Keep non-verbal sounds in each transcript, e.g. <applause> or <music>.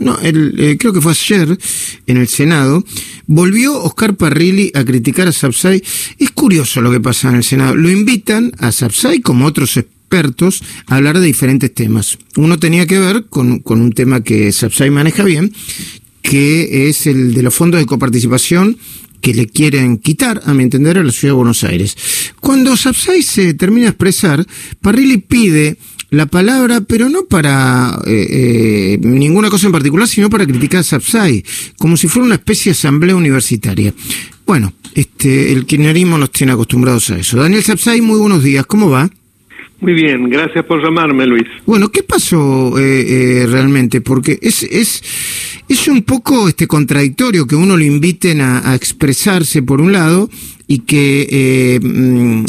no, el, creo que fue ayer en el Senado, volvió Oscar Parrilli a criticar a Sapsay. Es curioso lo que pasa en el Senado. Lo invitan a Sapsay, como otros expertos, a hablar de diferentes temas. Uno tenía que ver con, con un tema que Sapsay maneja bien, que es el de los fondos de coparticipación que le quieren quitar, a mi entender, a la ciudad de Buenos Aires. Cuando Sapsay se termina de expresar, Parrilli pide la palabra, pero no para eh, eh, ninguna cosa en particular, sino para criticar a Sapsay, como si fuera una especie de asamblea universitaria. Bueno, este, el kirchnerismo nos tiene acostumbrados a eso. Daniel Sapsay, muy buenos días, ¿cómo va? Muy bien, gracias por llamarme, Luis. Bueno, ¿qué pasó eh, realmente? Porque es, es, es un poco este contradictorio que uno lo inviten a, a expresarse por un lado y que eh, mm,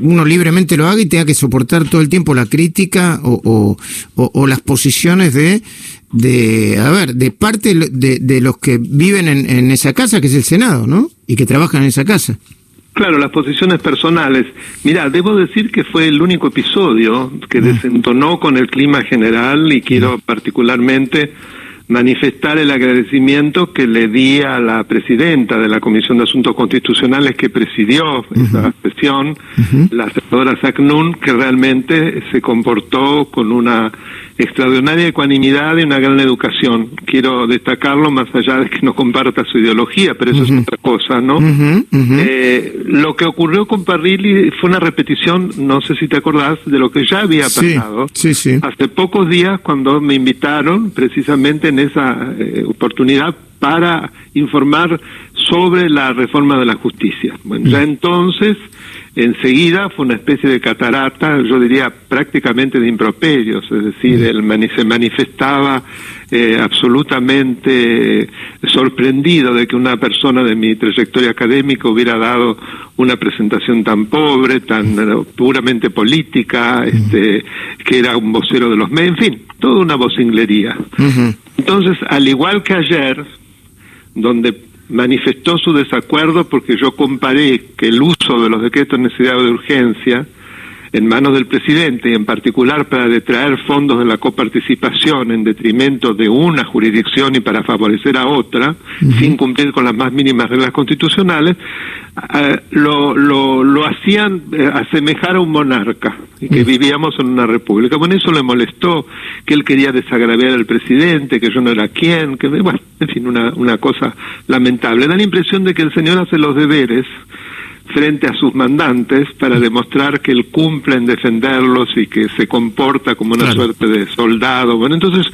uno libremente lo haga y tenga que soportar todo el tiempo la crítica o, o, las posiciones de, de, a ver, de parte de, de los que viven en, en, esa casa, que es el Senado, ¿no? Y que trabajan en esa casa. Claro, las posiciones personales. Mira, debo decir que fue el único episodio que mm. desentonó con el clima general y quiero particularmente manifestar el agradecimiento que le di a la presidenta de la Comisión de Asuntos Constitucionales que presidió esa sesión, la senadora Sacnun, que realmente se comportó con una extraordinaria ecuanimidad y una gran educación. Quiero destacarlo más allá de que no comparta su ideología, pero eso es otra cosa, ¿no? Eh, lo que ocurrió con Parrilli fue una repetición, no sé si te acordás, de lo que ya había pasado. Sí, sí, Hace pocos días cuando me invitaron precisamente en esa eh, oportunidad para informar sobre la reforma de la justicia. Bueno, ya entonces enseguida fue una especie de catarata, yo diría prácticamente de improperios, es decir, él se manifestaba eh, absolutamente sorprendido de que una persona de mi trayectoria académica hubiera dado una presentación tan pobre, tan eh, puramente política, este, que era un vocero de los medios, en fin, toda una vocinglería. Entonces, al igual que ayer, donde manifestó su desacuerdo porque yo comparé que el uso de los decretos de necesidad de urgencia en manos del presidente y en particular para detraer fondos de la coparticipación en detrimento de una jurisdicción y para favorecer a otra, sin cumplir con las más mínimas reglas constitucionales, eh, lo, lo, lo, hacían eh, asemejar a un monarca y que vivíamos en una república. Bueno, eso le molestó, que él quería desagraviar al presidente, que yo no era quien, que, bueno, en fin, una, una cosa lamentable. Da la impresión de que el señor hace los deberes frente a sus mandantes para demostrar que él cumple en defenderlos y que se comporta como una suerte de soldado. Bueno, entonces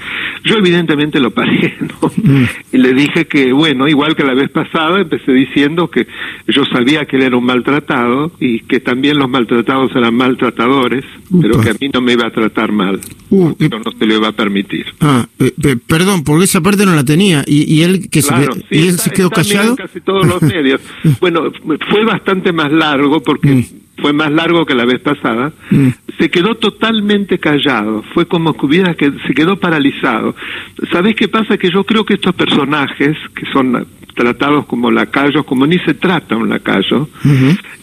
yo evidentemente lo paré, <laughs> ¿no? Mm. Y le dije que, bueno, igual que la vez pasada, empecé diciendo que yo sabía que él era un maltratado y que también los maltratados eran maltratadores, pero que a mí no me iba a tratar mal. Uh, pero no se lo iba a permitir. Ah, eh, perdón, porque esa parte no la tenía. ¿Y, y él, que se, ¿y él se quedó callado? casi todos los medios. <laughs> bueno, fue bastante más largo porque mm. Fue más largo que la vez pasada, mm. se quedó totalmente callado, fue como que hubiera que se quedó paralizado. ¿Sabés qué pasa? Que yo creo que estos personajes, que son tratados como lacayos, como ni se trata un lacayo,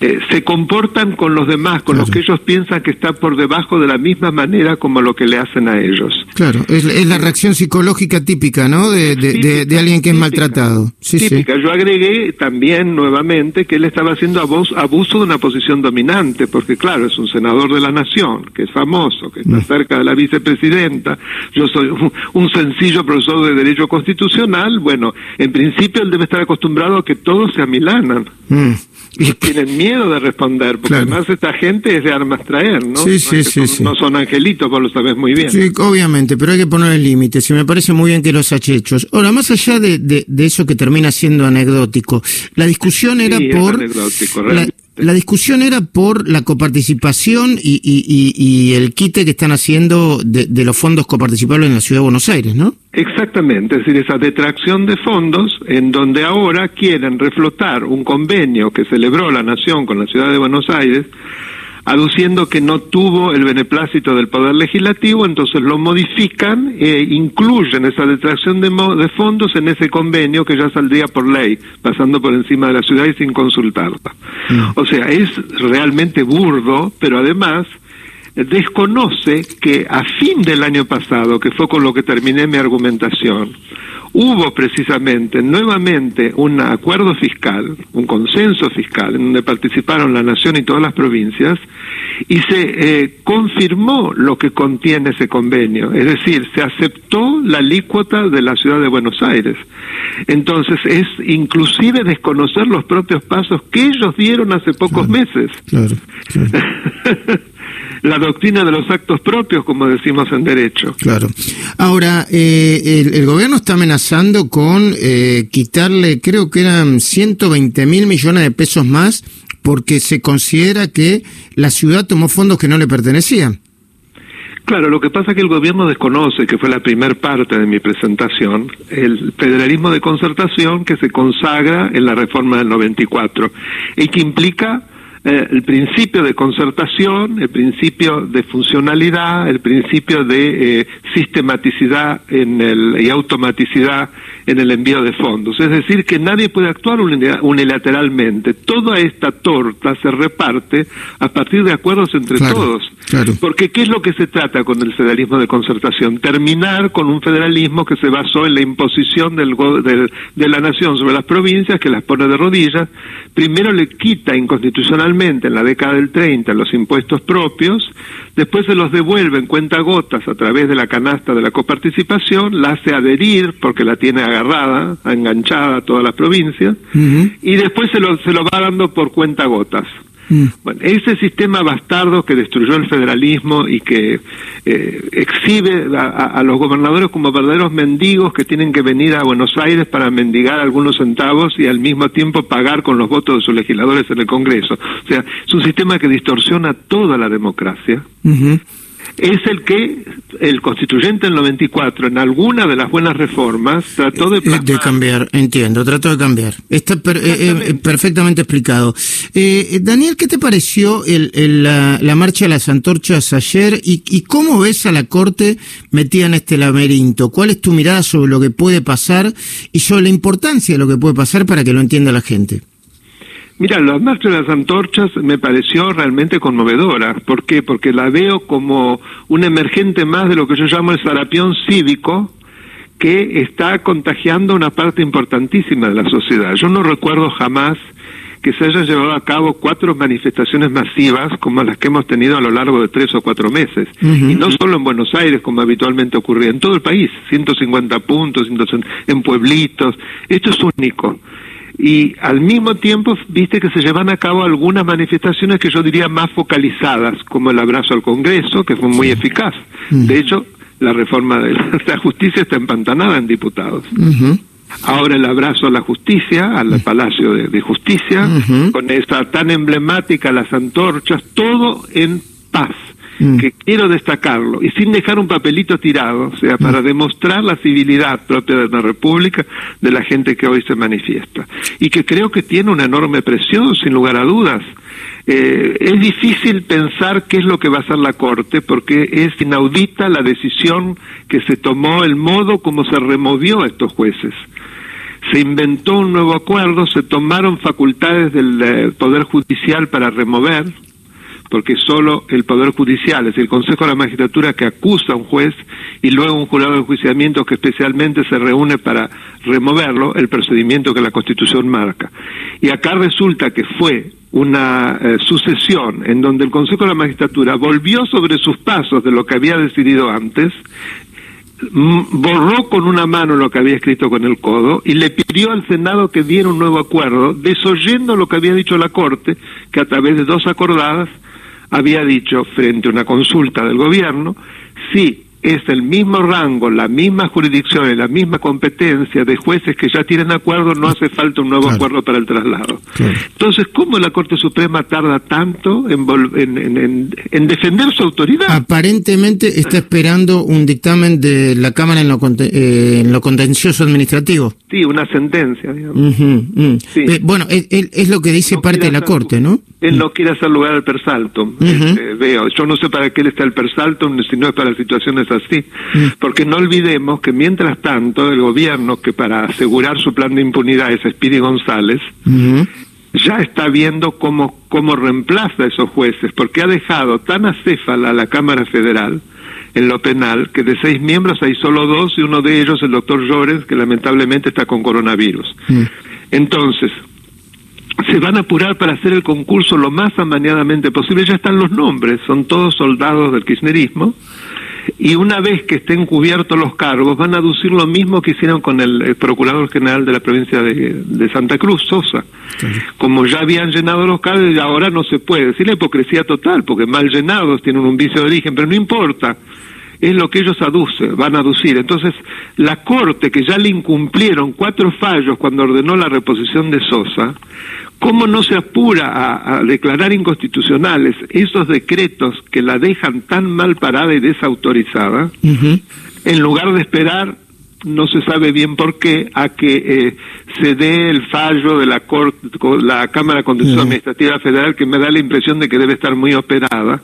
eh, se comportan con los demás, con los que ellos piensan que está por debajo de la misma manera como lo que le hacen a ellos. Claro, es, la reacción psicológica típica, ¿no? De, de, alguien que es maltratado. Sí, típica. Yo agregué también nuevamente que él estaba haciendo abuso, de una posición dominante, porque claro, es un senador de la nación, que es famoso, que está mm. cerca de la vicepresidenta, yo soy un, <laughs> un sencillo profesor de Derecho Constitucional, bueno, en principio el debe estar acostumbrado a que todos se amilanan. Mm. Y tienen miedo de responder, porque además esta gente es de armas traer, ¿no? Sí, sí, sí, no son angelitos, vos lo sabés muy bien. Sí, obviamente, pero hay que poner límites, y me parece muy bien que los hechos. Ahora, más allá de, de, eso que termina siendo anecdótico, la discusión era por... La discusión era por la coparticipación y, y, y, el quite que están haciendo de, de, los fondos coparticipables en la Ciudad de Buenos Aires, ¿no? Exactamente, es decir, esa detracción de fondos en donde ahora quieren reflotar un convenio que celebró la Nación con la Ciudad de Buenos Aires aduciendo que no tuvo el beneplácito del Poder Legislativo, entonces lo modifican e incluyen esa detracción de, de, fondos en ese convenio que ya saldría por ley, pasando por encima de la ciudad y sin consultarla. O sea, es realmente burdo, pero además desconoce que a fin del año pasado, que fue con lo que terminé mi argumentación, hubo precisamente nuevamente un acuerdo fiscal, un consenso fiscal, en donde participaron la Nación y todas las provincias, y se eh, confirmó lo que contiene ese convenio, es decir, se aceptó la alícuota de la ciudad de Buenos Aires. Entonces es inclusive desconocer los propios pasos que ellos dieron hace pocos meses. Claro, <laughs> la doctrina de los actos propios, como decimos en derecho. Claro. Ahora, eh, el, gobierno está amenazando con eh, quitarle, creo que eran 120 mil millones de pesos más, porque se considera que la ciudad tomó fondos que no le pertenecían. Claro, lo que pasa es que el gobierno desconoce, que fue la primer parte de mi presentación, el federalismo de concertación que se consagra en la reforma del 94 y que implica eh, el principio de concertación, el principio de funcionalidad, el principio de eh, sistematicidad en el, y automaticidad en el envío de fondos. Es decir, que nadie puede actuar unilateralmente. Toda esta torta se reparte a partir de acuerdos entre todos. Porque ¿qué es lo que se trata con el federalismo de concertación? Terminar con un federalismo que se basó en la imposición del, de la nación sobre las provincias, que las pone de rodillas. Primero le quita en la década del 30 los impuestos propios, después se los devuelve en cuenta gotas a través de la canasta de la coparticipación, la hace adherir porque la tiene agarrada, enganchada a todas las provincias, y después se lo, se lo va dando por cuenta gotas. Mm. Bueno, ese sistema bastardo que destruyó el federalismo y que eh, exhibe a, los gobernadores como verdaderos mendigos que tienen que venir a Buenos Aires para mendigar algunos centavos y al mismo tiempo pagar con los votos de sus legisladores en el Congreso. O sea, es un sistema que distorsiona toda la democracia es el que el constituyente del 94 en alguna de las buenas reformas trató de eh, de cambiar entiendo trató de cambiar. Está eh, eh, perfectamente explicado. Daniel qué te pareció la, marcha de las antorchas ayer y, y, cómo ves a la corte metida en este laberinto cuál es tu mirada sobre lo que puede pasar y sobre la importancia de lo que puede pasar para que lo entienda la gente Mira, la marcha de las antorchas me pareció realmente conmovedora. ¿Por qué? Porque la veo como un emergente más de lo que yo llamo el sarapión cívico que está contagiando una parte importantísima de la sociedad. Yo no recuerdo jamás que se hayan llevado a cabo cuatro manifestaciones masivas como las que hemos tenido a lo largo de tres o cuatro meses. Y no solo en Buenos Aires, como habitualmente ocurría, en todo el país, 150 puntos, en pueblitos. Esto es único y al mismo tiempo viste que se llevan a cabo algunas manifestaciones que yo diría más focalizadas, como el abrazo al Congreso, que fue muy eficaz. De hecho, la reforma de la <laughs> justicia está empantanada en diputados. Ahora el abrazo a la justicia, al. Palacio de, Justicia, con esta tan emblemática, las antorchas, todo en paz. Mm. que quiero destacarlo, y sin dejar un papelito tirado, o sea, para mm. demostrar la civilidad propia de la República de la gente que hoy se manifiesta. Y que creo que tiene una enorme presión, sin lugar a dudas. Eh, es difícil pensar qué es lo que va a hacer la Corte, porque es inaudita la decisión que se tomó, el modo como se removió a estos jueces se inventó un nuevo acuerdo, se tomaron facultades del eh, Poder Judicial para remover, porque solo el Poder Judicial, es el Consejo de la Magistratura que acusa a un juez y luego un jurado de enjuiciamiento que especialmente se reúne para removerlo, el procedimiento que la Constitución marca. Y acá resulta que fue una eh, sucesión en donde el Consejo de la Magistratura volvió sobre sus pasos de lo que había decidido antes, borró con una mano lo que había escrito con el codo y le pidió al Senado que diera un nuevo acuerdo, desoyendo lo que había dicho la Corte, que a través de dos acordadas había dicho frente a una consulta del gobierno si es el mismo rango, la misma jurisdicción y la misma competencia de jueces que ya tienen acuerdo, no hace falta un nuevo acuerdo para el traslado. Entonces, ¿cómo la Corte Suprema tarda tanto en, en, defender su autoridad? Aparentemente está esperando un dictamen de la Cámara en lo, eh, en lo contencioso administrativo. Sí, una sentencia. Eh, bueno, es, lo que dice parte de la Corte, ¿no? Él no quiere hacer lugar al persalto. Este, veo, yo no sé para qué está el persalto, si no es para situaciones así. Porque no olvidemos que mientras tanto el gobierno, que para asegurar su plan de impunidad es Espiri González, ya está viendo cómo, cómo reemplaza a esos jueces, porque ha dejado tan acéfala a la Cámara Federal en lo penal que de seis miembros hay solo dos y uno de ellos el doctor Llorens, que lamentablemente está con coronavirus. Mm. Entonces, se van a apurar para hacer el concurso lo más amañadamente posible. Ya están los nombres, son todos soldados del kirchnerismo. Y una vez que estén cubiertos los cargos, van a aducir lo mismo que hicieron con el, Procurador General de la provincia de, Santa Cruz, Sosa. Como ya habían llenado los cargos, ahora no se puede. decir la hipocresía total, porque mal llenados tienen un vicio de origen, pero no importa es lo que ellos aducen, van a aducir. Entonces, la Corte, que ya le incumplieron cuatro fallos cuando ordenó la reposición de Sosa, ¿cómo no se apura a, declarar inconstitucionales esos decretos que la dejan tan mal parada y desautorizada, en lugar de esperar no se sabe bien por qué, a que eh, se dé el fallo de la Corte, la Cámara Constitucional Administrativa Federal, que me da la impresión de que debe estar muy operada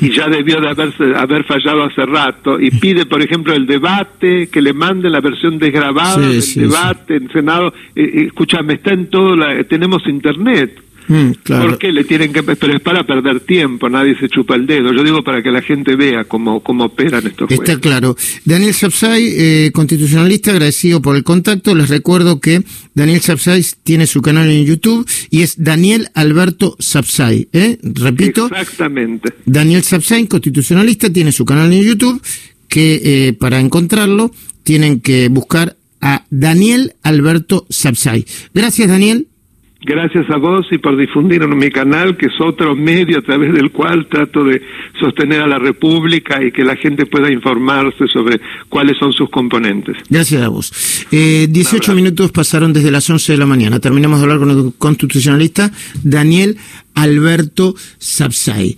y ya debió de haberse, haber fallado hace rato, y pide, por ejemplo, el debate, que le mande la versión desgrabada del debate en Senado. Eh, eh, escúchame, está en todo, la, tenemos internet. Mm, ¿Por qué le tienen que.? Pero es para perder tiempo, nadie se chupa el dedo. Yo digo para que la gente vea cómo, cómo operan estos jueces. Está claro. Daniel Sapsay, eh, constitucionalista, agradecido por el contacto. Les recuerdo que Daniel Sapsay tiene su canal en YouTube y es Daniel Alberto Sapsay. ¿eh? Repito. Exactamente. Daniel Sapsay, constitucionalista, tiene su canal en YouTube que eh, para encontrarlo tienen que buscar a Daniel Alberto Sapsay. Gracias, Daniel. Gracias a vos y por difundir en mi canal, que es otro medio a través del cual trato de sostener a la República y que la gente pueda informarse sobre cuáles son sus componentes. Gracias a vos. Eh, 18 minutos pasaron desde las 11 de la mañana. Terminamos de hablar con el constitucionalista Daniel Alberto Sapsay.